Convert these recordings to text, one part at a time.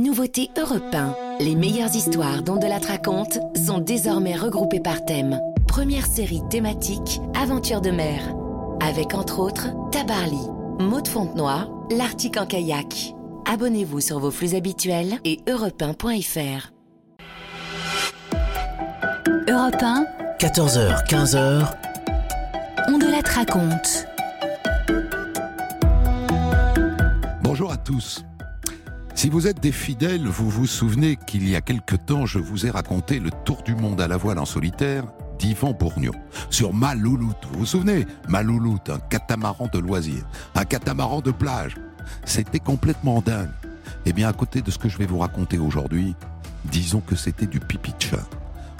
Nouveauté Europe 1. Les meilleures histoires dont de la raconte sont désormais regroupées par thème. Première série thématique Aventure de mer. Avec entre autres Tabarly, Maud Fontenoy, L'Arctique en kayak. Abonnez-vous sur vos flux habituels et europe1.fr. Europe 1, 14h, 15h, on de la raconte. Bonjour à tous. Si vous êtes des fidèles, vous vous souvenez qu'il y a quelque temps, je vous ai raconté le tour du monde à la voile en solitaire d'Yvan Bourgnon sur Malouloute. Vous vous souvenez? Malouloute, un catamaran de loisirs, un catamaran de plage. C'était complètement dingue. Eh bien, à côté de ce que je vais vous raconter aujourd'hui, disons que c'était du pipi de chat.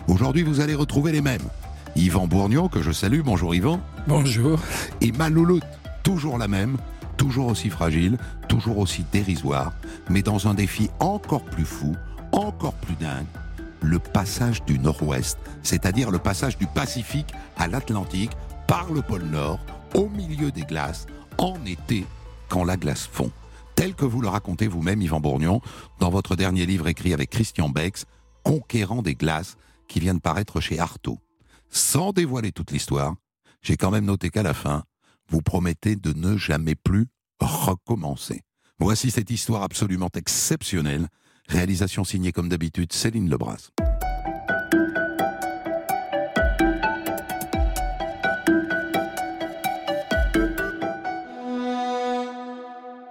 Aujourd'hui, vous allez retrouver les mêmes. Yvan Bourgnon, que je salue. Bonjour Yvan. Bonjour. Et Malouloute, toujours la même, toujours aussi fragile, toujours aussi dérisoire, mais dans un défi encore plus fou, encore plus dingue, le passage du Nord-Ouest, c'est-à-dire le passage du Pacifique à l'Atlantique par le pôle Nord, au milieu des glaces, en été, quand la glace fond. Tel que vous le racontez vous-même, Yvan Bourgnon, dans votre dernier livre écrit avec Christian Bex, Conquérant des glaces, qui vient de paraître chez Artaud. Sans dévoiler toute l'histoire, j'ai quand même noté qu'à la fin, vous promettez de ne jamais plus recommencer. Voici cette histoire absolument exceptionnelle. Réalisation signée comme d'habitude Céline Lebras.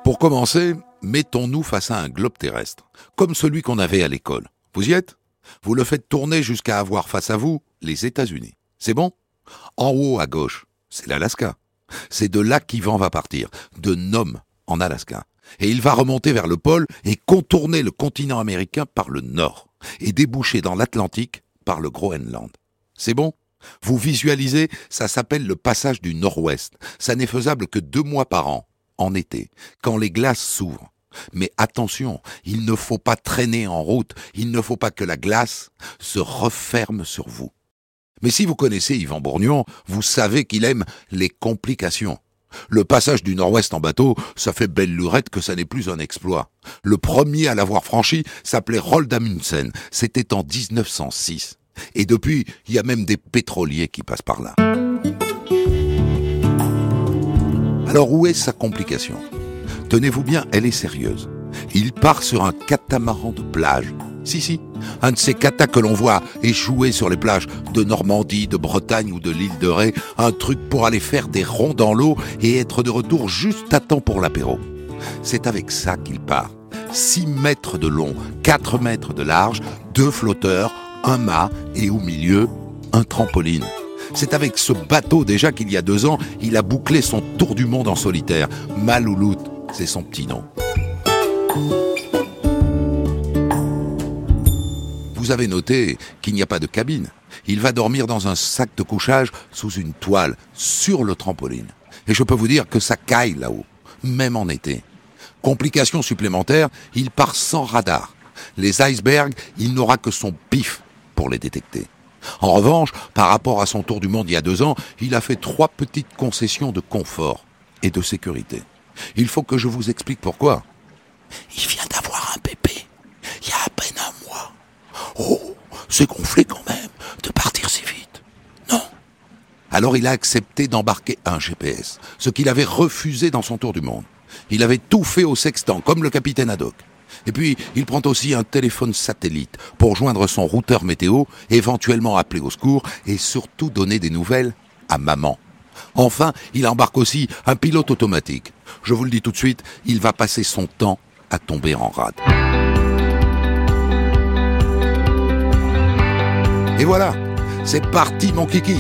Pour commencer, mettons-nous face à un globe terrestre, comme celui qu'on avait à l'école. Vous y êtes? Vous le faites tourner jusqu'à avoir face à vous les États-Unis. C'est bon? En haut à gauche, c'est l'Alaska. C'est de là qu'Ivan va partir, de Nome, en Alaska. Et il va remonter vers le pôle et contourner le continent américain par le nord, et déboucher dans l'Atlantique par le Groenland. C'est bon? Vous visualisez, ça s'appelle le passage du nord-ouest. Ça n'est faisable que deux mois par an, en été, quand les glaces s'ouvrent. Mais attention, il ne faut pas traîner en route, il ne faut pas que la glace se referme sur vous. Mais si vous connaissez Yvan Bourgnon, vous savez qu'il aime les complications. Le passage du nord-ouest en bateau, ça fait belle lurette que ça n'est plus un exploit. Le premier à l'avoir franchi s'appelait Roald Amundsen. C'était en 1906. Et depuis, il y a même des pétroliers qui passent par là. Alors où est sa complication? Tenez-vous bien, elle est sérieuse. Il part sur un catamaran de plage. Si, si, un de ces catas que l'on voit échouer sur les plages de Normandie, de Bretagne ou de l'île de Ré, un truc pour aller faire des ronds dans l'eau et être de retour juste à temps pour l'apéro. C'est avec ça qu'il part. 6 mètres de long, 4 mètres de large, deux flotteurs, un mât et au milieu, un trampoline. C'est avec ce bateau déjà qu'il y a deux ans, il a bouclé son tour du monde en solitaire. Malouloute, c'est son petit nom. Vous avez noté qu'il n'y a pas de cabine. Il va dormir dans un sac de couchage sous une toile, sur le trampoline. Et je peux vous dire que ça caille là-haut, même en été. Complication supplémentaire, il part sans radar. Les icebergs, il n'aura que son pif pour les détecter. En revanche, par rapport à son tour du monde il y a deux ans, il a fait trois petites concessions de confort et de sécurité. Il faut que je vous explique pourquoi. Il d'avoir un bébé, il y a à peine un mois. Oh, c'est gonflé quand même de partir si vite. Non. Alors il a accepté d'embarquer un GPS, ce qu'il avait refusé dans son tour du monde. Il avait tout fait au sextant, comme le capitaine Haddock. Et puis, il prend aussi un téléphone satellite pour joindre son routeur météo, éventuellement appeler au secours et surtout donner des nouvelles à maman. Enfin, il embarque aussi un pilote automatique. Je vous le dis tout de suite, il va passer son temps à tomber en rade. Et voilà, c'est parti mon kiki.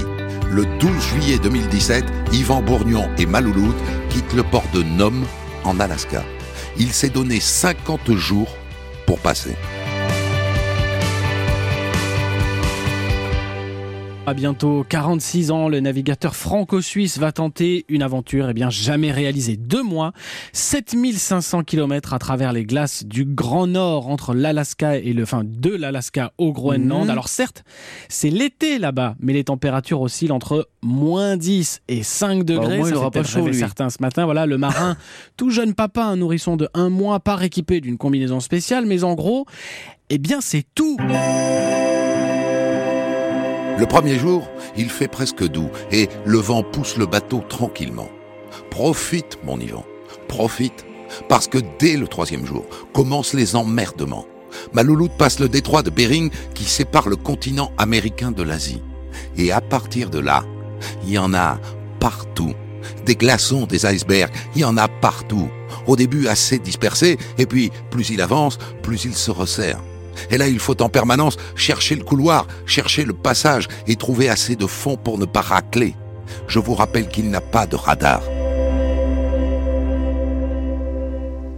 Le 12 juillet 2017, Yvan Bourgnon et Malouloute quittent le port de Nome en Alaska. Il s'est donné 50 jours pour passer. À bientôt 46 ans, le navigateur franco-suisse va tenter une aventure et eh bien jamais réalisée. Deux mois, 7500 km à travers les glaces du Grand Nord entre l'Alaska et le, fin de l'Alaska au Groenland. Mhm. Alors certes, c'est l'été là-bas, mais les températures oscillent entre moins 10 et 5 degrés. Bah, il pas chaud, certains ce matin. Voilà, le marin, tout jeune papa, un nourrisson de un mois, pas équipé d'une combinaison spéciale, mais en gros, eh bien c'est tout. Le premier jour, il fait presque doux et le vent pousse le bateau tranquillement. Profite, mon Ivan, profite, parce que dès le troisième jour commencent les emmerdements. Ma louloute passe le détroit de Bering qui sépare le continent américain de l'Asie. Et à partir de là, il y en a partout. Des glaçons, des icebergs, il y en a partout. Au début assez dispersés, et puis plus il avance, plus il se resserre. Et là, il faut en permanence chercher le couloir, chercher le passage et trouver assez de fond pour ne pas racler. Je vous rappelle qu'il n'a pas de radar.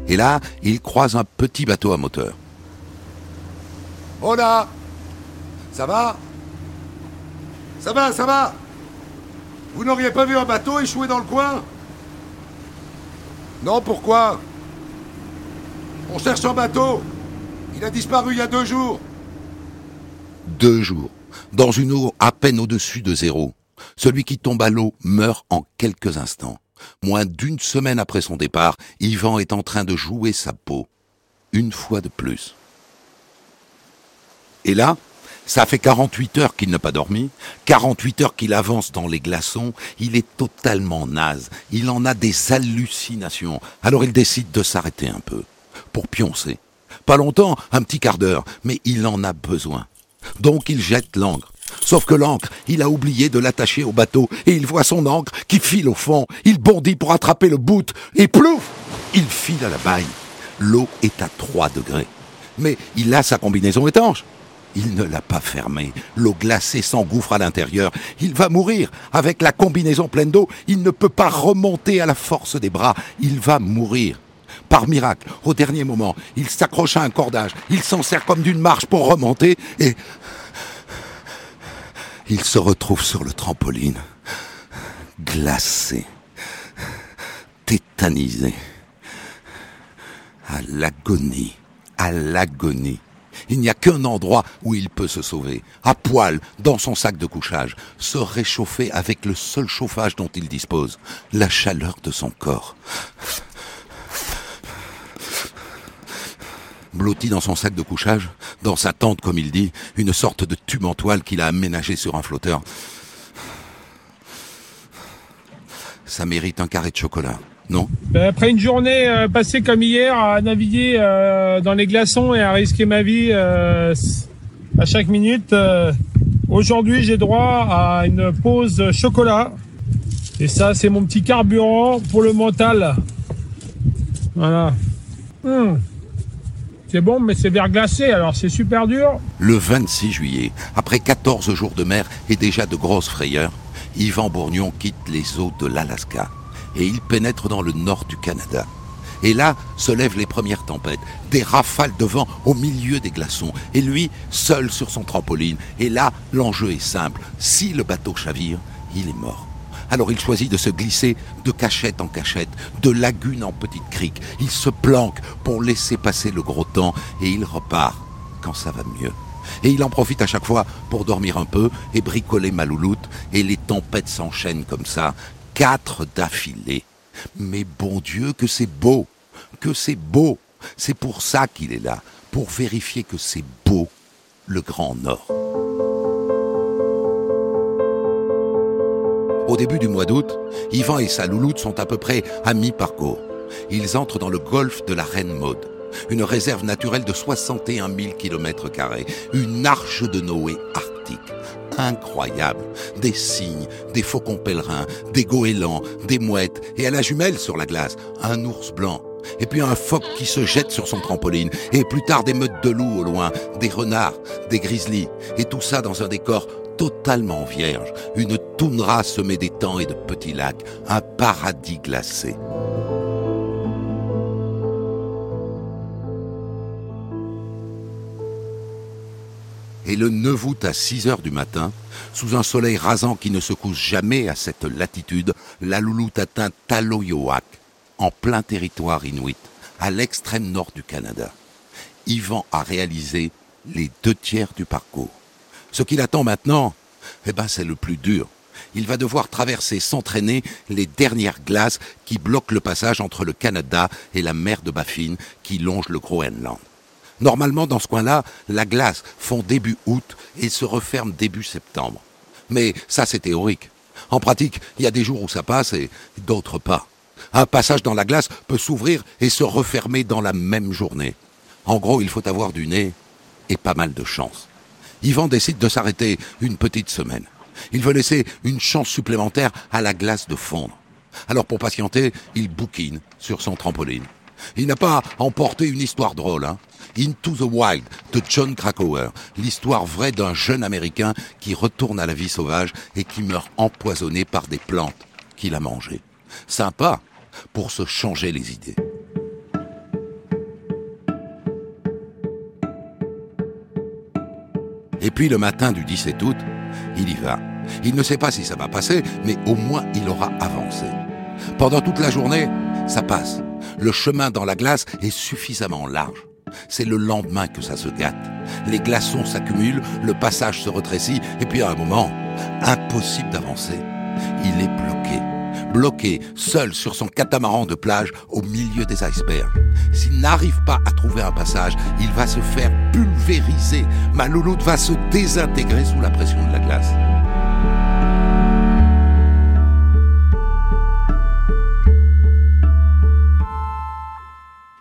Et là, il croise un petit bateau à moteur. Là Ça va? Ça va, ça va Vous n'auriez pas vu un bateau échoué dans le coin? Non, pourquoi? On cherche un bateau il a disparu il y a deux jours. Deux jours. Dans une eau à peine au-dessus de zéro. Celui qui tombe à l'eau meurt en quelques instants. Moins d'une semaine après son départ, Yvan est en train de jouer sa peau. Une fois de plus. Et là, ça fait 48 heures qu'il n'a pas dormi, 48 heures qu'il avance dans les glaçons, il est totalement naze, il en a des hallucinations, alors il décide de s'arrêter un peu, pour pioncer. Pas longtemps, un petit quart d'heure, mais il en a besoin. Donc il jette l'encre. Sauf que l'encre, il a oublié de l'attacher au bateau, et il voit son encre qui file au fond. Il bondit pour attraper le bout, et plouf Il file à la baille. L'eau est à 3 degrés. Mais il a sa combinaison étanche. Il ne l'a pas fermée. L'eau glacée s'engouffre à l'intérieur. Il va mourir. Avec la combinaison pleine d'eau, il ne peut pas remonter à la force des bras. Il va mourir. Par miracle, au dernier moment, il s'accroche à un cordage, il s'en sert comme d'une marche pour remonter et... Il se retrouve sur le trampoline, glacé, tétanisé, à l'agonie, à l'agonie. Il n'y a qu'un endroit où il peut se sauver, à poil, dans son sac de couchage, se réchauffer avec le seul chauffage dont il dispose, la chaleur de son corps. Blotti dans son sac de couchage, dans sa tente comme il dit, une sorte de tube en toile qu'il a aménagé sur un flotteur. Ça mérite un carré de chocolat, non? Ben, Après une journée euh, passée comme hier à naviguer euh, dans les glaçons et à risquer ma vie euh, à chaque minute, aujourd'hui j'ai droit à une pause chocolat. Et ça c'est mon petit carburant pour le mental. Voilà. Hum. C'est bon, mais c'est verglacé, alors c'est super dur. Le 26 juillet, après 14 jours de mer et déjà de grosses frayeurs, Yvan Bourgnon quitte les eaux de l'Alaska et il pénètre dans le nord du Canada. Et là se lèvent les premières tempêtes, des rafales de vent au milieu des glaçons, et lui, seul sur son trampoline. Et là, l'enjeu est simple. Si le bateau chavire, il est mort. Alors il choisit de se glisser de cachette en cachette, de lagune en petite crique. Il se planque pour laisser passer le gros temps et il repart quand ça va mieux. Et il en profite à chaque fois pour dormir un peu et bricoler ma louloute. Et les tempêtes s'enchaînent comme ça, quatre d'affilée. Mais bon Dieu, que c'est beau, que c'est beau. C'est pour ça qu'il est là, pour vérifier que c'est beau, le Grand Nord. Au début du mois d'août, Yvan et sa louloute sont à peu près à mi-parcours. Ils entrent dans le golfe de la Reine Maude, une réserve naturelle de 61 000 km, une arche de Noé arctique. Incroyable. Des cygnes, des faucons pèlerins, des goélands, des mouettes, et à la jumelle sur la glace, un ours blanc. Et puis un phoque qui se jette sur son trampoline, et plus tard des meutes de loups au loin, des renards, des grizzlies, et tout ça dans un décor totalement vierge, une toundra semée d'étangs et de petits lacs, un paradis glacé. Et le 9 août à 6 heures du matin, sous un soleil rasant qui ne se couche jamais à cette latitude, la louloute atteint Taloyoak, en plein territoire inuit, à l'extrême nord du Canada. Yvan a réalisé les deux tiers du parcours. Ce qu'il attend maintenant, eh ben, c'est le plus dur. Il va devoir traverser sans traîner les dernières glaces qui bloquent le passage entre le Canada et la mer de Baffin qui longe le Groenland. Normalement, dans ce coin-là, la glace fond début août et se referme début septembre. Mais ça, c'est théorique. En pratique, il y a des jours où ça passe et d'autres pas. Un passage dans la glace peut s'ouvrir et se refermer dans la même journée. En gros, il faut avoir du nez et pas mal de chance. Yvan décide de s'arrêter une petite semaine. Il veut laisser une chance supplémentaire à la glace de fondre. Alors pour patienter, il bouquine sur son trampoline. Il n'a pas emporté une histoire drôle. Hein. Into the Wild de John Krakauer, l'histoire vraie d'un jeune Américain qui retourne à la vie sauvage et qui meurt empoisonné par des plantes qu'il a mangées. Sympa pour se changer les idées. Et puis le matin du 17 août, il y va. Il ne sait pas si ça va passer, mais au moins il aura avancé. Pendant toute la journée, ça passe. Le chemin dans la glace est suffisamment large. C'est le lendemain que ça se gâte. Les glaçons s'accumulent, le passage se rétrécit, et puis à un moment, impossible d'avancer. Il est bloqué bloqué, seul sur son catamaran de plage au milieu des icebergs. S'il n'arrive pas à trouver un passage, il va se faire pulvériser. Ma louloute va se désintégrer sous la pression de la glace.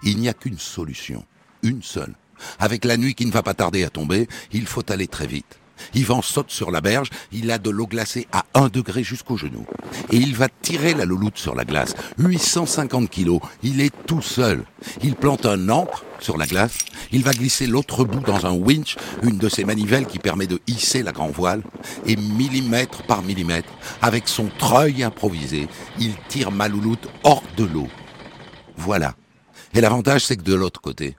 Il n'y a qu'une solution, une seule. Avec la nuit qui ne va pas tarder à tomber, il faut aller très vite. Yvan saute sur la berge, il a de l'eau glacée à 1 degré jusqu'au genou. Et il va tirer la louloute sur la glace. 850 kilos, il est tout seul. Il plante un ancre sur la glace, il va glisser l'autre bout dans un winch, une de ces manivelles qui permet de hisser la grand voile, et millimètre par millimètre, avec son treuil improvisé, il tire ma louloute hors de l'eau. Voilà. Et l'avantage, c'est que de l'autre côté,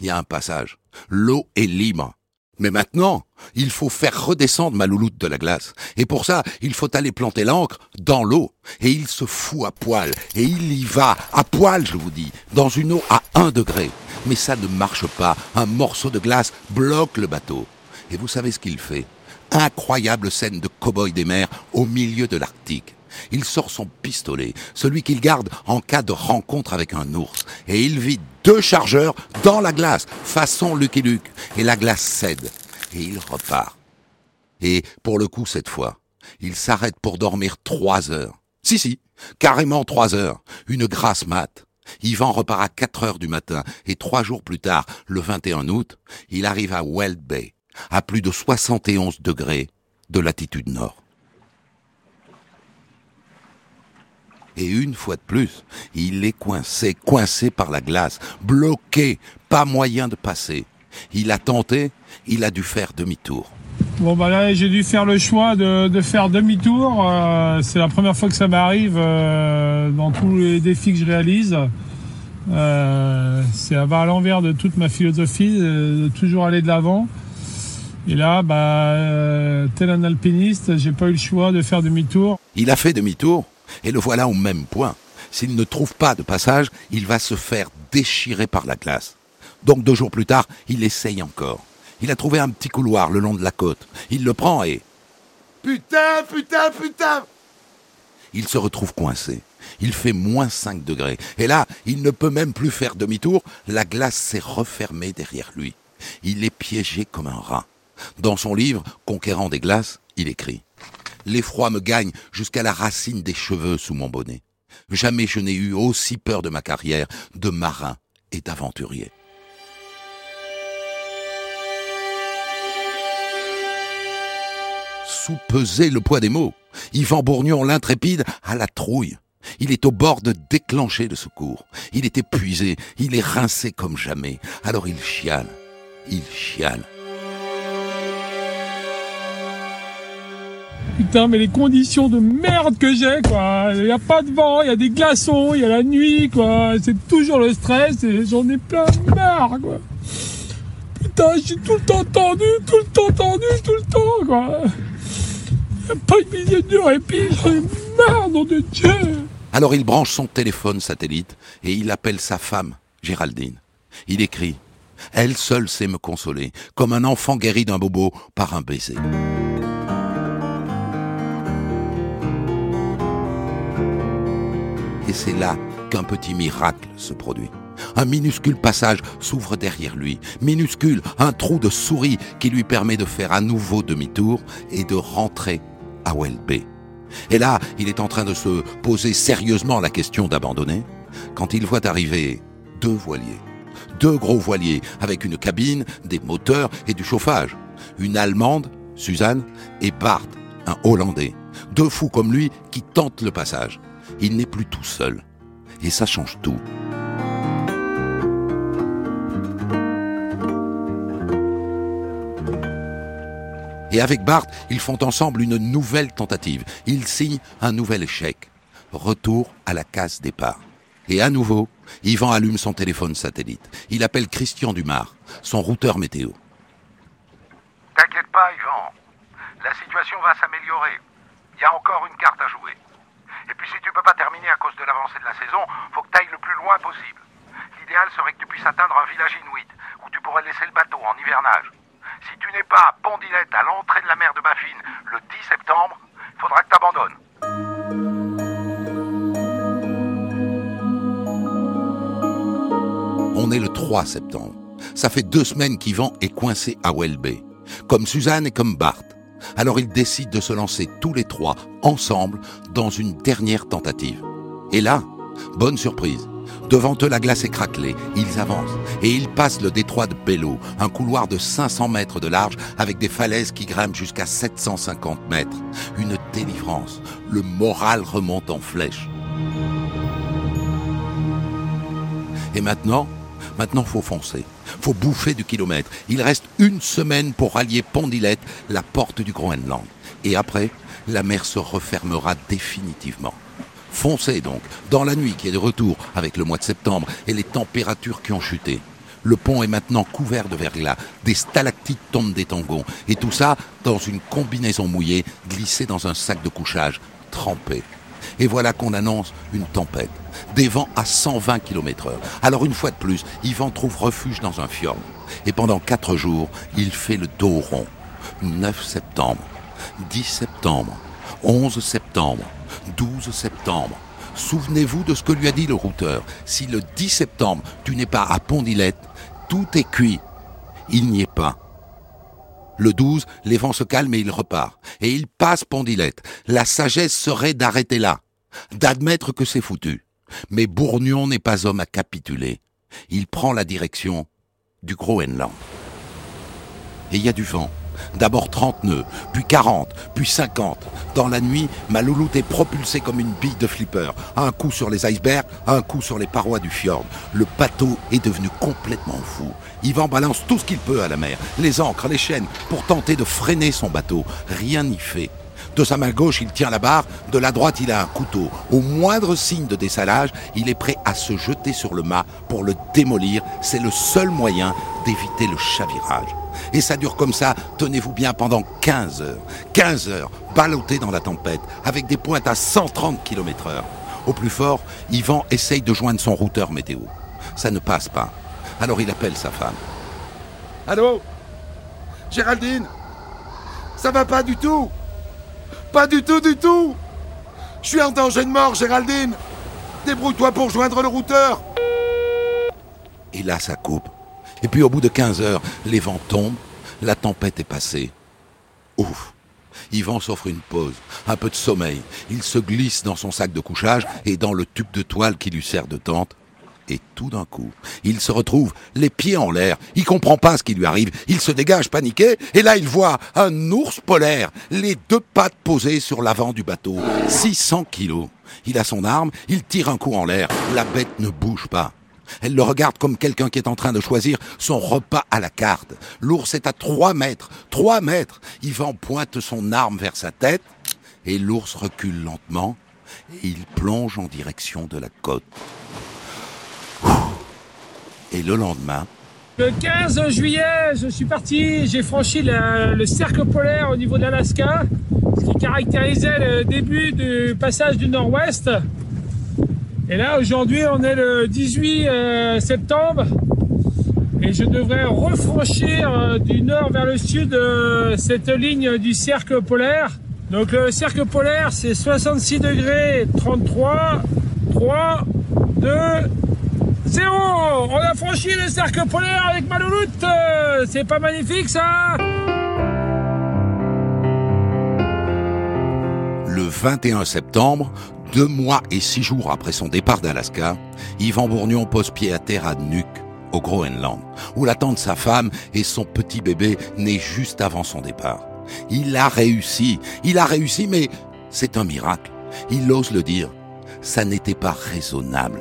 il y a un passage. L'eau est libre. Mais maintenant, il faut faire redescendre ma louloute de la glace. Et pour ça, il faut aller planter l'ancre dans l'eau. Et il se fout à poil. Et il y va, à poil, je vous dis, dans une eau à un degré. Mais ça ne marche pas. Un morceau de glace bloque le bateau. Et vous savez ce qu'il fait? Incroyable scène de cow-boy des mers au milieu de l'Arctique. Il sort son pistolet, celui qu'il garde en cas de rencontre avec un ours, et il vide deux chargeurs dans la glace, façon Lucky Luke, et la glace cède, et il repart. Et pour le coup, cette fois, il s'arrête pour dormir trois heures. Si, si, carrément trois heures, une grasse mat. Yvan repart à quatre heures du matin, et trois jours plus tard, le 21 août, il arrive à Weld Bay, à plus de 71 degrés de latitude nord. Et une fois de plus, il est coincé, coincé par la glace, bloqué, pas moyen de passer. Il a tenté, il a dû faire demi-tour. Bon bah là j'ai dû faire le choix de, faire demi-tour. Euh, c'est la première fois que ça m'arrive euh, dans tous les défis que je réalise. Euh, c'est à l'envers de toute ma philosophie, de toujours aller de l'avant. Et là, bah, tel un alpiniste, j'ai pas eu le choix de faire demi-tour. Il a fait demi-tour et le voilà au même point. S'il ne trouve pas de passage, il va se faire déchirer par la glace. Donc deux jours plus tard, il essaye encore. Il a trouvé un petit couloir le long de la côte. Il le prend et... Putain, putain, putain Il se retrouve coincé. Il fait moins 5 degrés. Et là, il ne peut même plus faire demi-tour. La glace s'est refermée derrière lui. Il est piégé comme un rat. Dans son livre, Conquérant des glaces, il écrit l'effroi me gagne jusqu'à la racine des cheveux sous mon bonnet. Jamais je n'ai eu aussi peur de ma carrière de marin et d'aventurier. Sous-peser le poids des mots, Yvan Bourgnon l'intrépide à la trouille. Il est au bord de déclencher le secours. Il est épuisé, il est rincé comme jamais. Alors il chiale, il chiale. Putain, mais les conditions de merde que j'ai, quoi. Il n'y a pas de vent, il y a des glaçons, il y a la nuit, quoi. C'est toujours le stress et j'en ai plein marre, quoi. putain, j'ai tout le temps tendu, tout le temps tendu, tout le temps, quoi. Pas une minute de répit, j'en ai marre, nom de Dieu. Alors il branche son téléphone satellite et il appelle sa femme, Géraldine. Il écrit Elle seule sait me consoler, comme un enfant guéri d'un bobo par un baiser. Et c'est là qu'un petit miracle se produit. Un minuscule passage s'ouvre derrière lui, minuscule, un trou de souris qui lui permet de faire à nouveau demi-tour et de rentrer à Welby. Et là, il est en train de se poser sérieusement la question d'abandonner, quand il voit arriver deux voiliers. Deux gros voiliers, avec une cabine, des moteurs et du chauffage. Une Allemande, Suzanne, et Bart, un Hollandais. Deux fous comme lui qui tentent le passage. Il n'est plus tout seul. Et ça change tout. Et avec Bart, ils font ensemble une nouvelle tentative. Ils signent un nouvel échec. Retour à la case départ. Et à nouveau, Yvan allume son téléphone satellite. Il appelle Christian Dumas, son routeur météo. T'inquiète pas, Yvan. La situation va s'améliorer. Il y a encore une carte à jouer. Tu peux pas terminer à cause de l'avancée de la saison, faut que t'ailles le plus loin possible. L'idéal serait que tu puisses atteindre un village inuit, où tu pourrais laisser le bateau en hivernage. Si tu n'es pas à Pondilette à l'entrée de la mer de Baffine le 10 septembre, il faudra que t'abandonnes. On est le 3 septembre. Ça fait deux semaines qu'Yvan est coincé à Welby, comme Suzanne et comme Bart. Alors ils décident de se lancer tous les trois, ensemble, dans une dernière tentative. Et là, bonne surprise. Devant eux, la glace est craquelée. Ils avancent et ils passent le détroit de Bello, un couloir de 500 mètres de large avec des falaises qui grimpent jusqu'à 750 mètres. Une délivrance. Le moral remonte en flèche. Et maintenant, maintenant faut foncer. Faut bouffer du kilomètre. Il reste une semaine pour rallier Pondilette, la porte du Groenland. Et après, la mer se refermera définitivement. Foncez donc, dans la nuit qui est de retour avec le mois de septembre et les températures qui ont chuté. Le pont est maintenant couvert de verglas, des stalactites tombent des tangons, et tout ça dans une combinaison mouillée glissée dans un sac de couchage trempé. Et voilà qu'on annonce une tempête, des vents à 120 km heure. Alors une fois de plus, Yvan trouve refuge dans un fjord. Et pendant quatre jours, il fait le dos rond. 9 septembre, 10 septembre, 11 septembre, 12 septembre. Souvenez-vous de ce que lui a dit le routeur. Si le 10 septembre, tu n'es pas à Pondilette, tout est cuit. Il n'y est pas. Le 12, les vents se calment et il repart. Et il passe Pondilette. La sagesse serait d'arrêter là, d'admettre que c'est foutu. Mais Bourgnon n'est pas homme à capituler. Il prend la direction du Groenland. Et il y a du vent. D'abord 30 nœuds, puis 40, puis 50. Dans la nuit, ma louloute est propulsée comme une bille de flipper. Un coup sur les icebergs, un coup sur les parois du fjord. Le bateau est devenu complètement fou. Yvan balance tout ce qu'il peut à la mer, les ancres, les chaînes, pour tenter de freiner son bateau. Rien n'y fait. De sa main gauche, il tient la barre, de la droite, il a un couteau. Au moindre signe de dessalage, il est prêt à se jeter sur le mât pour le démolir. C'est le seul moyen d'éviter le chavirage. Et ça dure comme ça, tenez-vous bien, pendant 15 heures. 15 heures, ballotté dans la tempête, avec des pointes à 130 km heure. Au plus fort, Yvan essaye de joindre son routeur météo. Ça ne passe pas. Alors il appelle sa femme. Allô? Géraldine? Ça va pas du tout? Pas du tout, du tout Je suis en danger de mort, Géraldine Débrouille-toi pour joindre le routeur Et là, ça coupe. Et puis au bout de 15 heures, les vents tombent, la tempête est passée. Ouf Yvan s'offre une pause, un peu de sommeil. Il se glisse dans son sac de couchage et dans le tube de toile qui lui sert de tente. Et tout d'un coup, il se retrouve les pieds en l'air. Il comprend pas ce qui lui arrive. Il se dégage paniqué. Et là, il voit un ours polaire, les deux pattes posées sur l'avant du bateau. 600 kilos. Il a son arme. Il tire un coup en l'air. La bête ne bouge pas. Elle le regarde comme quelqu'un qui est en train de choisir son repas à la carte. L'ours est à trois mètres. Trois mètres. Yvan pointe son arme vers sa tête. Et l'ours recule lentement. Et il plonge en direction de la côte. Et le lendemain, Le 15 juillet, je suis parti, j'ai franchi le cercle polaire au niveau de l'Alaska, ce qui caractérisait le début du passage du nord-ouest. Et là, aujourd'hui, on est le 18 euh, septembre et je devrais refranchir euh, du nord vers le sud euh, cette ligne du cercle polaire. Donc le cercle polaire, c'est 66 degrés 33, 3, 2, Zéro On a franchi le cercle polaire avec ma louloute Euh, C'est pas magnifique ça? Le 21 septembre, deux mois et six jours après son départ d'Alaska, Yvan Bourgnon pose pied à terre à Nuuk, au Groenland, où l'attendent sa femme et son petit bébé né juste avant son départ. Il a réussi, il a réussi, mais c'est un miracle. Il ose le dire. Ça n'était pas raisonnable.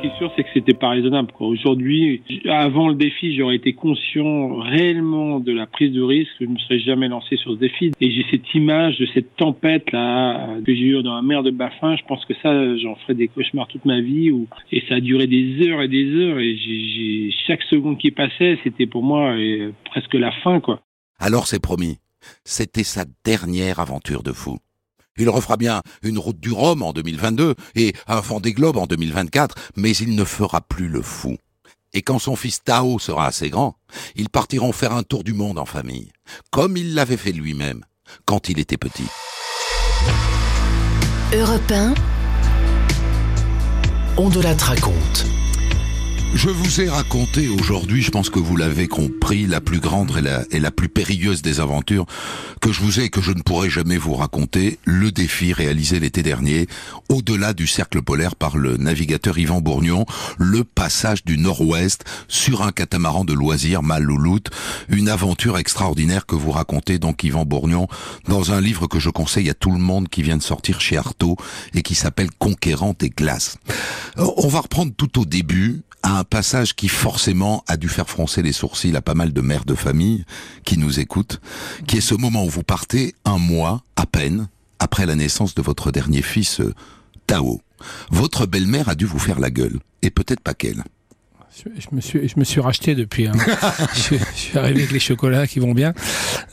Ce qui est sûr, c'est que c'était pas raisonnable. Aujourd'hui, avant le défi, j'aurais été conscient réellement de la prise de risque. Je ne me serais jamais lancé sur ce défi. Et j'ai cette image de cette tempête là que j'ai eue dans la mer de Baffin. Je pense que ça, j'en ferai des cauchemars toute ma vie. Et ça a duré des heures et des heures. Et chaque seconde qui passait, c'était pour moi euh, presque la fin, quoi. Alors c'est promis. C'était sa dernière aventure de fou. Il refera bien une route du Rhum en 2022 et un Vendée Globe en 2024, mais il ne fera plus le fou. Et quand son fils Tao sera assez grand, ils partiront faire un tour du monde en famille, comme il l'avait fait lui-même quand il était petit. Europe 1, On de la raconte. Je vous ai raconté aujourd'hui, je pense que vous l'avez compris, la plus grande et la, et plus périlleuse des aventures que je vous ai et que je ne pourrai jamais vous raconter, le défi réalisé l'été dernier, au-delà du cercle polaire par le navigateur Yvan Bourgnon, le passage du nord-ouest sur un catamaran de loisirs Malouloute, une aventure extraordinaire que vous racontez donc Yvan Bourgnon dans un livre que je conseille à tout le monde qui vient de sortir chez Artaud et qui s'appelle Conquérant des glaces. Euh, On va reprendre tout au début à un passage qui forcément a dû faire froncer les sourcils à pas mal de mères de famille qui nous écoutent, qui est ce moment où vous partez un mois à peine après la naissance de votre dernier fils, euh, Tao. Votre belle-mère a dû vous faire la gueule, et peut-être pas qu'elle. Je, me suis, je me suis racheté depuis. hein. je, je suis arrivé avec les chocolats qui vont bien.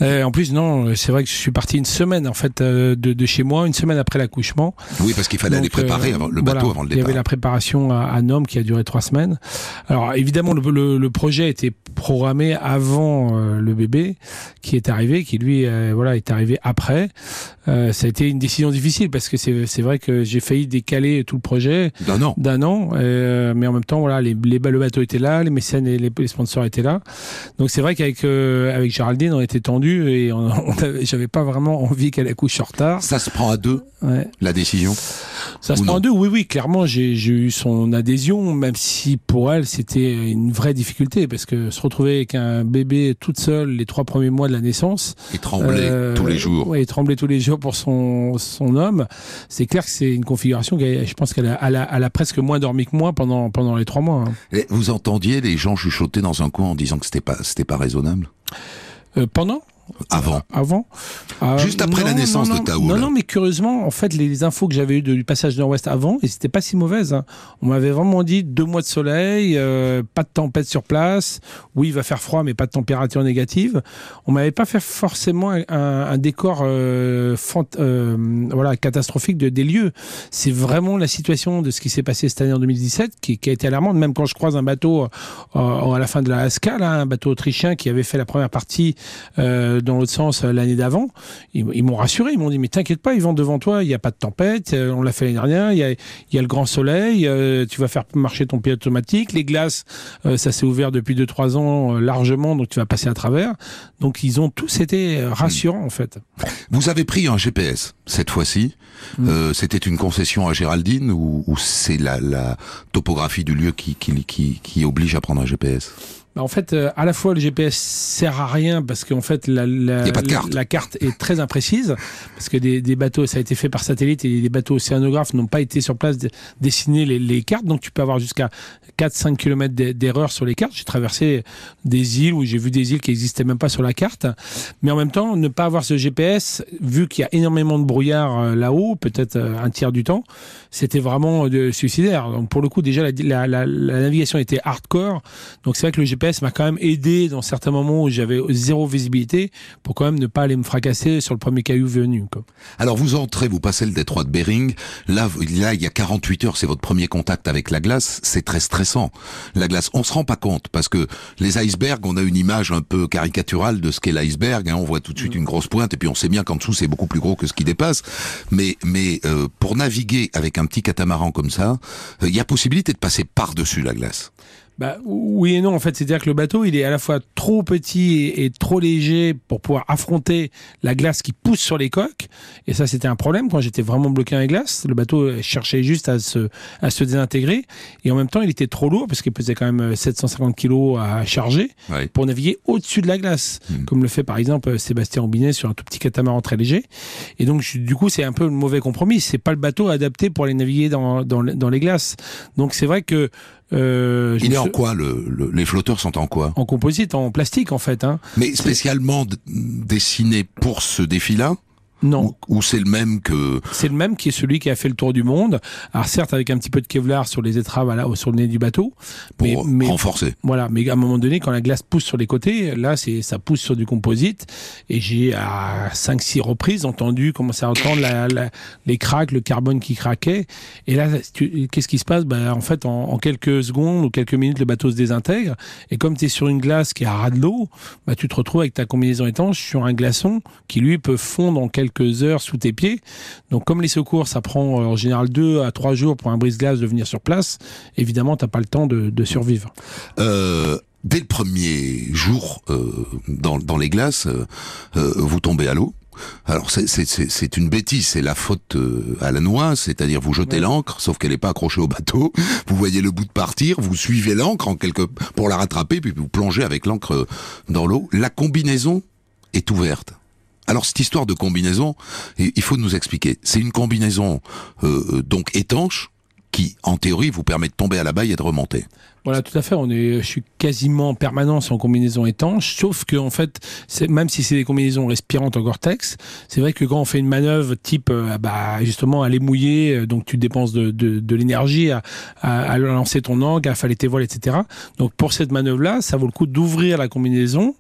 Euh, en plus, non, c'est vrai que je suis parti une semaine en fait euh, de, de chez moi, une semaine après l'accouchement. Oui, parce qu'il fallait aller Donc, préparer euh, avant- le voilà, bateau avant le Il y avait départ. la préparation à, à Nome qui a duré trois semaines. Alors évidemment, le, le, le projet était programmé avant euh, le bébé qui est arrivé, qui lui, euh, voilà, est arrivé après. Euh, ça a été une décision difficile parce que c'est c'est vrai que j'ai failli décaler tout le projet Non, non. d'un an, euh, mais en même temps, voilà, les, les, le bateau était là, les mécènes et les, les sponsors étaient là. Donc c'est vrai qu'avec euh, avec Géraldine, on était tendus et j'avais pas vraiment envie qu'elle accouche en retard. Ça se prend à deux, Ouais. la décision? Ça se prend en deux, oui, oui, clairement, j'ai eu son adhésion, même si pour elle, c'était une vraie difficulté, parce que se retrouver avec un bébé toute seule les trois premiers mois de la naissance, Et trembler euh, tous les jours. et trembler tous les jours pour son, son homme, c'est clair que c'est une configuration, je pense qu'elle a, elle a, elle a presque moins dormi que moi pendant, pendant les trois mois. hein. Et vous entendiez les gens chuchoter dans un coin en disant que c'était pas, c'était pas raisonnable? Euh, pendant? Avant. Avant Ah, Juste après la naissance non, de Tao, Non, là. non, mais curieusement, en fait, les infos que j'avais eues du passage nord-ouest avant, et c'était pas si mauvaises. hein. On m'avait vraiment dit deux mois de soleil, euh, pas de tempête sur place. Oui, il va faire froid, mais pas de température négative. On m'avait pas fait forcément un, un décor euh, fant- euh, voilà, catastrophique de, des lieux. C'est vraiment la situation de ce qui s'est passé cette année en 2017 qui, qui a été alarmante. Même quand je croise un bateau euh, à la fin de la Haska, là, un bateau autrichien qui avait fait la première partie euh, dans l'autre sens euh, l'année d'avant, ils, ils m'ont rassuré. Ils m'ont dit mais t'inquiète pas, ils vont devant toi, il n'y a pas de tempête, euh, on l'a fait l'année dernière, il y a, il y a le grand soleil, euh, tu vas faire marcher ton pied automatique, les glaces, euh, ça s'est ouvert depuis 2-3 ans euh, largement, donc tu vas passer à travers. Donc ils ont tous été euh, rassurants en fait. Vous avez pris un GPS cette fois-ci. Mm. Euh, C'était une concession à Géraldine ou, ou c'est la, la topographie du lieu qui, qui, qui, qui oblige à prendre un GPS Bah, en fait, euh, à la fois le GPS sert à rien parce qu'en fait la, carte. la carte est très imprécise parce que des, des bateaux, ça a été fait par satellite et les bateaux océanographes n'ont pas été sur place de- dessiner les, les cartes, donc tu peux avoir jusqu'à 4-5 km d'erreur sur les cartes. J'ai traversé des îles où j'ai vu des îles qui n'existaient même pas sur la carte, mais en même temps, ne pas avoir ce GPS, vu qu'il y a énormément de brouillard euh, là-haut, peut-être euh, un tiers du temps, c'était vraiment de suicidaire. Donc pour le coup, déjà la navigation était hardcore, donc c'est vrai que le GPS m'a quand même aidé dans certains moments où j'avais zéro visibilité pour quand même ne pas aller me fracasser sur le premier caillou venu. Quoi. Alors vous entrez, vous passez le détroit de Bering. Là, il y a 48 heures, c'est votre premier contact avec la glace. C'est très stressant. La glace, on se rend pas compte parce que les icebergs, on a une image un peu caricaturale de ce qu'est l'iceberg. hein. On voit tout de suite une grosse pointe et puis on sait bien qu'en dessous c'est beaucoup plus gros que ce qui dépasse. Mais, mais euh, pour naviguer avec un petit catamaran comme ça, euh, il y a possibilité de passer par-dessus la glace. Bah, oui et non, en fait, c'est-à-dire que le bateau, il est à la fois trop petit et, et trop léger pour pouvoir affronter la glace qui pousse sur les coques. Et ça, c'était un problème quand j'étais vraiment bloqué dans les glaces. Le bateau cherchait juste à se, à se désintégrer. Et en même temps, il était trop lourd parce qu'il pesait quand même 750 kilos à charger Ouais. pour naviguer au-dessus de la glace, Hmm. comme le fait par exemple Sébastien Aubinet sur un tout petit catamaran très léger. Et donc, du coup, c'est un peu le mauvais compromis. C'est pas le bateau adapté pour aller naviguer dans, dans, dans les glaces. Donc, c'est vrai que euh, Il est en quoi le, le- Les flotteurs sont en quoi? En composite, en plastique en fait. Hein. Mais spécialement dessiné pour ce défi-là? Non, Ou, ou c'est le même que c'est le même qui est celui qui a fait le tour du monde. Alors certes avec un petit peu de Kevlar sur les étraves à la- sur le nez du bateau, pour mais renforcer voilà. Mais à un moment donné, quand la glace pousse sur les côtés, là c'est ça pousse sur du composite. Et j'ai à 5-6 reprises entendu commencer à entendre la, la- les cracks, le carbone qui craquait. Et là, qu'est-ce qui se passe? Ben, En fait, en, en quelques secondes ou quelques minutes, le bateau se désintègre. Et comme tu es sur une glace qui est à ras de l'eau, bah, tu te retrouves avec ta combinaison étanche sur un glaçon qui lui peut fondre en quelques heures sous tes pieds. Donc comme les secours, ça prend euh, en général deux à trois jours pour un brise-glace de venir sur place, évidemment, t'as pas le temps de, de survivre. Euh, dès le premier jour euh, dans, dans les glaces, euh, vous tombez à l'eau. Alors c'est- une bêtise, c'est la faute euh, à la noix, c'est-à-dire vous jetez l'ancre, sauf qu'elle n'est pas accrochée au bateau. Vous voyez le bout de partir, vous suivez l'ancre en quelque pour la rattraper, puis vous plongez avec l'ancre dans l'eau. La combinaison est ouverte. Alors cette histoire de combinaison, il faut nous expliquer. C'est une combinaison euh, euh, donc étanche qui, en théorie, vous permet de tomber à la baille et de remonter. Voilà, tout à fait. On est, je suis quasiment en permanence en combinaison étanche, sauf que en fait, même si c'est des combinaisons respirantes en Gore-Tex, c'est vrai que quand on fait une manœuvre type, euh, bah justement, aller mouiller, euh, donc tu dépenses de, de, de l'énergie à, à, à lancer ton ancre, à faller tes voiles, etc. Donc pour cette manœuvre-là, ça vaut le coup d'ouvrir la combinaison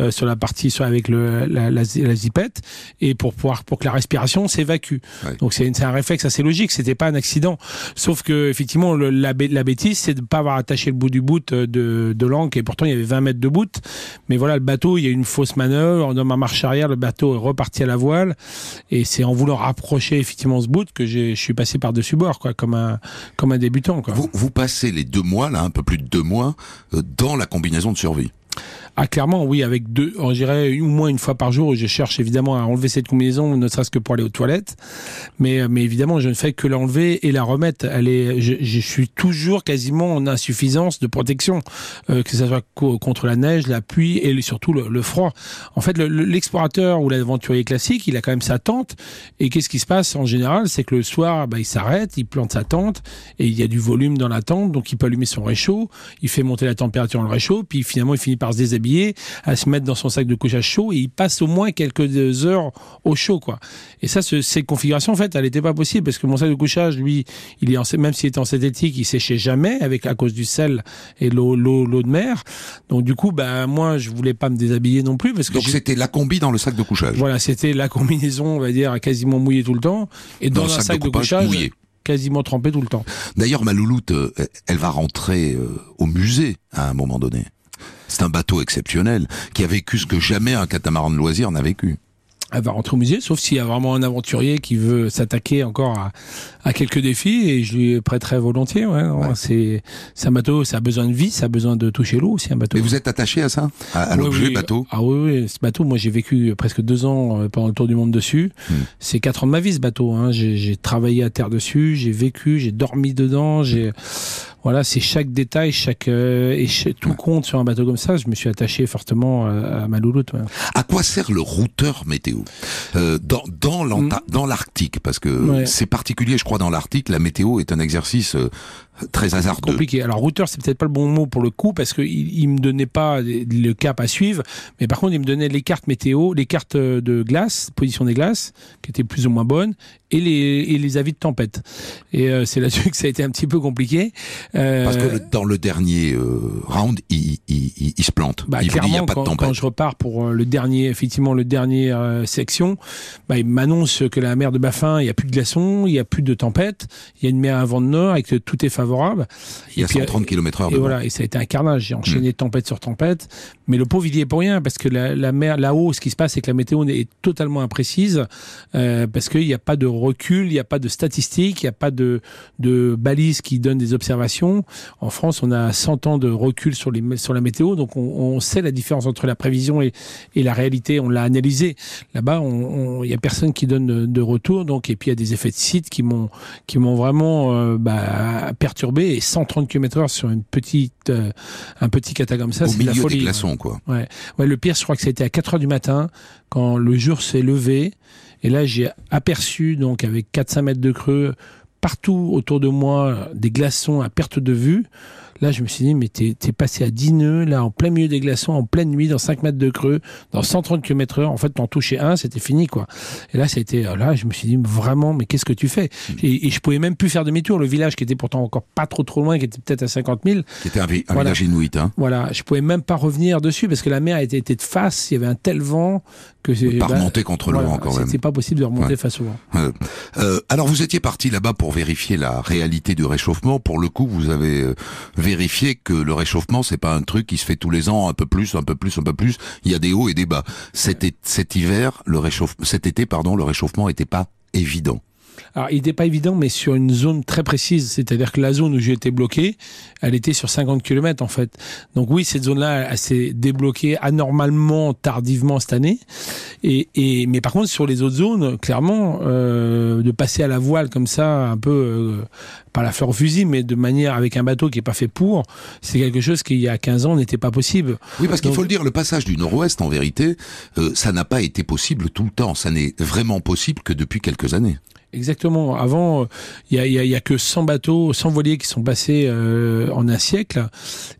euh, sur la partie sur, avec le, la, la, zi- la zipette et pour pouvoir pour que la respiration s'évacue. Ouais. Donc c'est, un réflexe assez logique. C'était pas un accident. Sauf que effectivement, le- la, la bêtise, c'est de ne pas avoir attaché le bout du bout euh, de, de l'ancre. Et pourtant, il y avait 20 mètres de bout. Mais voilà, le bateau, il y a eu une fausse manœuvre. Dans ma marche arrière, le bateau est reparti à la voile. Et c'est en voulant rapprocher effectivement ce bout que je suis passé par-dessus bord, quoi, comme un, comme un débutant. Quoi. Vous, vous passez les deux mois, là, un peu plus de deux mois, euh, dans la combinaison de survie. Ah, clairement, oui, avec deux, on dirait au moins une fois par jour, je cherche évidemment à enlever cette combinaison, ne serait-ce que pour aller aux toilettes. Mais, euh, mais évidemment, je ne fais que l'enlever et la remettre. Elle est, je, suis toujours quasiment en insuffisance de protection, euh, que ce soit co- contre la neige, la pluie et surtout le, froid. En fait, le- le- l'explorateur ou l'aventurier classique, il a quand même sa tente. Et qu'est-ce qui se passe en général? C'est que le soir, bah, il s'arrête, il plante sa tente et il y a du volume dans la tente, donc il peut allumer son réchaud, il fait monter la température dans le réchaud, puis finalement il finit par se déshabiller, à se mettre dans son sac de couchage chaud et il passe au moins quelques heures au chaud, quoi. Et ça, ce- cette configuration, en fait, elle n'était pas possible parce que mon sac de couchage, lui, il est en, même s'il était en synthétique, il séchait jamais avec à cause du sel et l'eau, l'eau, l'eau de mer. Donc du coup, bah moi, je voulais pas me déshabiller non plus parce que Donc c'était la combi dans le sac de couchage. voilà, c'était la combinaison, on va dire, quasiment mouillée tout le temps et dans, Dans un sac, de, coupage couchage mouillé. quasiment trempé tout le temps. D'ailleurs, ma louloute, euh, elle va rentrer euh, au musée à un moment donné. C'est un bateau exceptionnel qui a vécu ce que jamais un catamaran de loisirs n'a vécu. elle va rentrer au musée, sauf s'il y a vraiment un aventurier qui veut s'attaquer encore à, à quelques défis, et je lui prêterai volontiers. Ouais, non, Ouais. C'est un bateau, ça a besoin de vie, ça a besoin de toucher l'eau aussi, un bateau. Et vous êtes attaché à ça? À, l'objet oui. bateau? Ah oui, oui, ce bateau, moi j'ai vécu presque deux ans euh, pendant le tour du monde dessus. Hmm. C'est quatre ans de ma vie ce bateau. Hein. J'ai j'ai travaillé à terre dessus, j'ai vécu, j'ai dormi dedans. J'ai Voilà, c'est chaque détail, chaque euh, et tout compte sur un bateau comme ça. Je me suis attaché fortement à, ma louloute. À quoi sert le routeur météo? Euh, dans dans mm. l'Arctique Parce que c'est particulier, je crois, dans l'Arctique, la météo est un exercice euh, très hasardeux. Compliqué. Alors routeur, c'est peut-être pas le bon mot pour le coup parce que il, il me donnait pas le cap à suivre, mais par contre il me donnait les cartes météo, les cartes de glace, position des glaces, qui étaient plus ou moins bonnes, et les, et les avis de tempête. Et euh, c'est là-dessus que ça a été un petit peu compliqué. Euh, Parce que dans le dernier euh, round, il, il, il, se plante. Bah, il n'y a pas de tempête. Quand je repars pour le dernier, effectivement le dernier section, bah, il m'annonce que la mer de Baffin, il n'y a plus de glaçons, il n'y a plus de tempête, il y a une mer à vent de nord et que tout est favorable. Il y a 130 km heure. Et voilà, et ça a été un carnage. J'ai enchaîné hmm. tempête sur tempête, mais le pauvre il y est pour rien parce que la, la mer là-haut, ce qui se passe, c'est que la météo est totalement imprécise parce qu'il n'y a pas de recul, il n'y a pas de statistiques, il n'y a pas de, de balises qui donnent des observations. En France, on a 100 ans de recul sur, les, sur la météo, donc on, on sait la différence entre la prévision et, et la réalité. On l'a analysé. Là-bas, il n'y a personne qui donne de, retour. Donc, et puis il y a des effets de site qui m'ont qui m'ont vraiment euh, bah, perturbé. Et 130 km/h sur une petite euh, un petit cata comme ça, c'est la folie. Des glaçons, quoi. Ouais. ouais. Le pire, je crois que ça a été à 4 heures du matin quand le jour s'est levé. Et là, j'ai aperçu, donc avec 4-5 mètres de creux, partout autour de moi, des glaçons à perte de vue. Là, je me suis dit, mais t'es es passé à 10 nœuds, là, en plein milieu des glaçons, en pleine nuit, dans 5 mètres de creux, dans 130 km heure. En fait, t'en touchais un, c'était fini, quoi. Et là, été, là, je me suis dit, vraiment, mais qu'est-ce que tu fais? Et, je pouvais même plus faire demi-tour. Le village, qui était pourtant encore pas trop trop loin, qui était peut-être à 50 000. Qui était un, village inuit, hein. Voilà. Je pouvais même pas revenir dessus parce que la mer était, était de face. Il y avait un tel vent que c'est. Pas bah, remonter contre le vent, quand même. C'est pas possible de remonter face au vent. Euh, euh, alors, vous étiez parti là-bas pour vérifier la réalité du réchauffement. Pour le coup, vous avez euh, vérifié que le réchauffement, c'est pas un truc qui se fait tous les ans, un peu plus, un peu plus, un peu plus. Il y a des hauts et des bas. Cet, cet hiver, le réchauffement, cet été, pardon, le réchauffement était pas évident. Alors, il n'était pas évident, mais sur une zone très précise. C'est-à-dire que la zone où j'ai été bloqué, elle était sur 50 km, en fait. Donc oui, cette zone-là, elle, s'est débloquée anormalement tardivement cette année. Et, et, mais par contre, sur les autres zones, clairement, euh, de passer à la voile comme ça, un peu, euh, pas la fleur au fusil, mais de manière avec un bateau qui est pas fait pour, c'est quelque chose qui, il y a 15 ans, n'était pas possible. Oui, parce qu'il faut le dire, le passage du nord-ouest, en vérité, euh, ça n'a pas été possible tout le temps. Ça n'est vraiment possible que depuis quelques années. Exactement. Avant, il y a, y a, que 100 bateaux, 100 voiliers qui sont passés euh, en un siècle,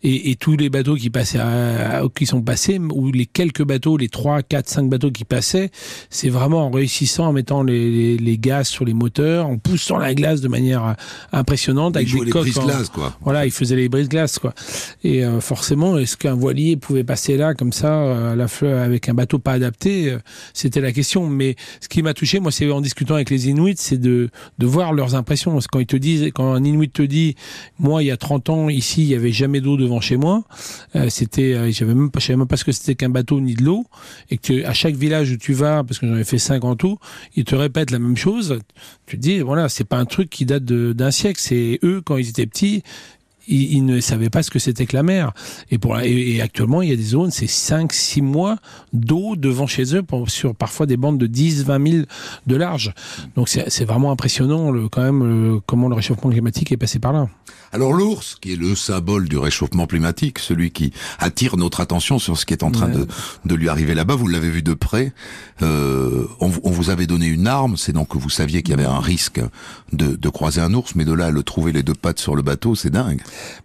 et, et, tous les bateaux qui passaient, à, qui sont passés, ou les quelques bateaux, les 3, 4, 5 bateaux qui passaient, c'est vraiment en réussissant, en mettant les, les, les, gaz sur les moteurs, en poussant la glace de manière impressionnante, avec des coques. glace quoi. Voilà, ils faisaient les brises-glaces, quoi. Et euh, forcément, est-ce qu'un voilier pouvait passer là comme ça, euh, à la fleur, avec un bateau pas adapté C'était la question. Mais ce qui m'a touché, moi, c'est en discutant avec les Inuits c'est de, de voir leurs impressions. quand ils te disent, quand un Inuit te dit, moi, il y a 30 ans, ici, il y avait jamais d'eau devant chez moi, euh, c'était, euh, j'avais même pas, je savais même pas ce que c'était qu'un bateau ni de l'eau, et que à chaque village où tu vas, parce que j'en ai fait 5 en tout, ils te répètent la même chose. Tu te dis, voilà, c'est pas un truc qui date d'un siècle, c'est eux, quand ils étaient petits, ils, ne savaient pas ce que c'était que la mer. Et, pour, et, actuellement, il y a des zones, c'est 5, 6 mois d'eau devant chez eux pour, sur parfois des bandes de 10, 20 000 de large. Donc c'est vraiment impressionnant le, quand même comment le réchauffement climatique est passé par là. Alors l'ours, qui est le symbole du réchauffement climatique, celui qui attire notre attention sur ce qui est en train de, de, lui arriver là-bas, vous l'avez vu de près, euh, on, on, vous avait donné une arme, c'est donc que vous saviez qu'il y avait un risque de, de, croiser un ours, mais de là à le trouver les deux pattes sur le bateau, c'est dingue.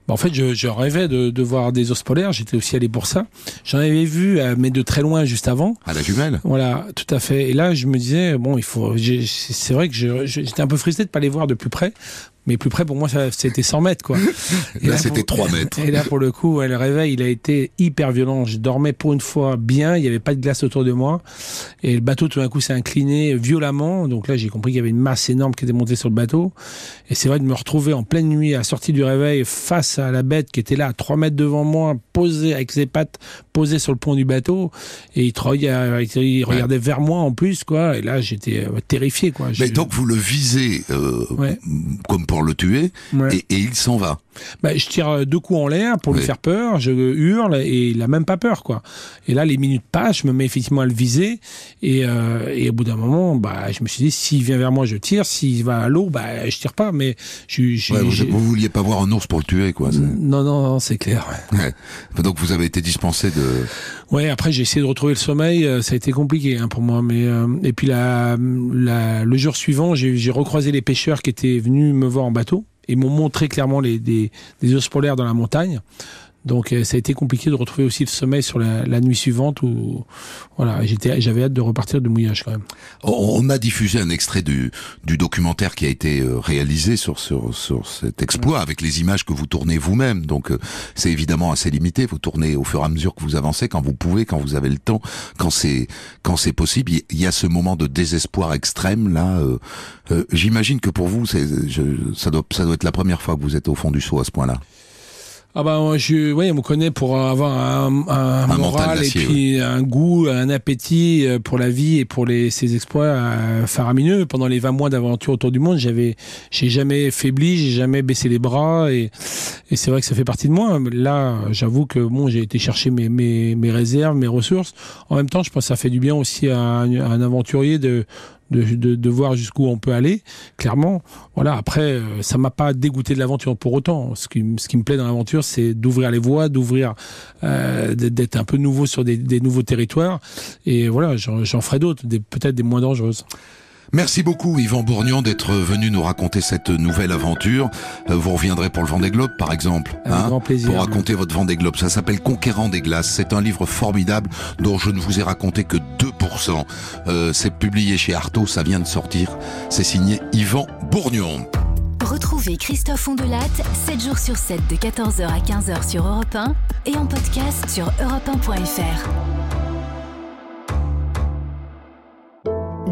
Bah, en fait, je, je rêvais de, de, voir des ours polaires, j'étais aussi allé pour ça. J'en avais vu, euh, mais de très loin juste avant. À la jumelle Voilà, tout à fait. Et là, je me disais, bon, il faut... C'est vrai que j'étais un peu frustré de pas les voir de plus près mais plus près pour moi c'était 100 mètres quoi. Et là, c'était 3 mètres. Et là pour le coup le réveil il a été hyper violent. Je dormais pour une fois bien, il n'y avait pas de glace autour de moi et le bateau tout d'un coup s'est incliné violemment. Donc là j'ai compris qu'il y avait une masse énorme qui était montée sur le bateau et c'est vrai de me retrouver en pleine nuit à la sortie du réveil face à la bête qui était là à 3 mètres devant moi posée avec ses pattes posées sur le pont du bateau et il, il regardait vers moi en plus quoi et là j'étais euh, terrifié quoi. Mais donc vous le visez euh, comme pour le tuer et, il s'en va. Bah, je tire deux coups en l'air pour lui faire peur, je hurle et il a même pas peur quoi. Et là les minutes passent, je me mets effectivement à le viser et, euh, et au bout d'un moment, bah, je me suis dit s'il vient vers moi je tire, s'il va à l'eau, bah, je tire pas. Mais je, je, ouais, vous, vous, vouliez pas voir un ours pour le tuer quoi. Non non, non c'est clair. Ouais. Donc vous avez été dispensé de. Ouais, après j'ai essayé de retrouver le sommeil, euh, ça a été compliqué hein, pour moi. Mais euh, et puis la, la, le jour suivant, j'ai recroisé les pêcheurs qui étaient venus me voir en bateau et m'ont montré clairement les, des, des polaires dans la montagne. Donc euh, ça a été compliqué de retrouver aussi le sommeil sur la, la nuit suivante où voilà j'étais j'avais hâte de repartir de mouillage quand même. On a diffusé un extrait du, du documentaire qui a été euh, réalisé sur, sur, sur cet exploit avec les images que vous tournez vous-même. Donc euh, c'est évidemment assez limité. Vous tournez au fur et à mesure que vous avancez, quand vous pouvez, quand vous avez le temps, quand c'est quand c'est possible. Il y a ce moment de désespoir extrême là. Euh, J'imagine que pour vous, c'est ça doit ça doit être la première fois que vous êtes au fond du saut à ce point-là. Ah bah je, ouais, on me connaît pour avoir un, un, un moral et puis un goût, un appétit euh, pour la vie et pour les ces exploits euh, faramineux. Pendant les 20 mois d'aventure autour du monde, j'avais, j'ai jamais faibli, j'ai jamais baissé les bras et, et c'est vrai que ça fait partie de moi. Là, j'avoue que bon, j'ai été chercher mes, mes, mes réserves, mes ressources. En même temps, je pense que ça fait du bien aussi à un, à un aventurier de de, de, voir jusqu'où on peut aller. Clairement, voilà. Après, euh, ça m'a pas dégoûté de l'aventure pour autant. Ce qui, ce qui me plaît dans l'aventure, c'est d'ouvrir les voies, d'ouvrir, euh, d'être un peu nouveau sur des, des nouveaux territoires. Et voilà, j'en ferai d'autres, peut-être des moins dangereuses. Merci beaucoup Yvan Bourgnon d'être venu nous raconter cette nouvelle aventure. Euh, vous reviendrez pour le Vendée Globe par exemple, hein, grand plaisir, pour raconter votre Vendée Globe. Ça s'appelle Conquérant des glaces. C'est un livre formidable dont je ne vous ai raconté que 2%. Euh, c'est publié chez Artaud, ça vient de sortir. C'est signé Yvan Bourgnon. Retrouvez Christophe Ondelat 7 jours sur 7 de 14h à 15h sur Europe 1 et en podcast sur europe1.fr.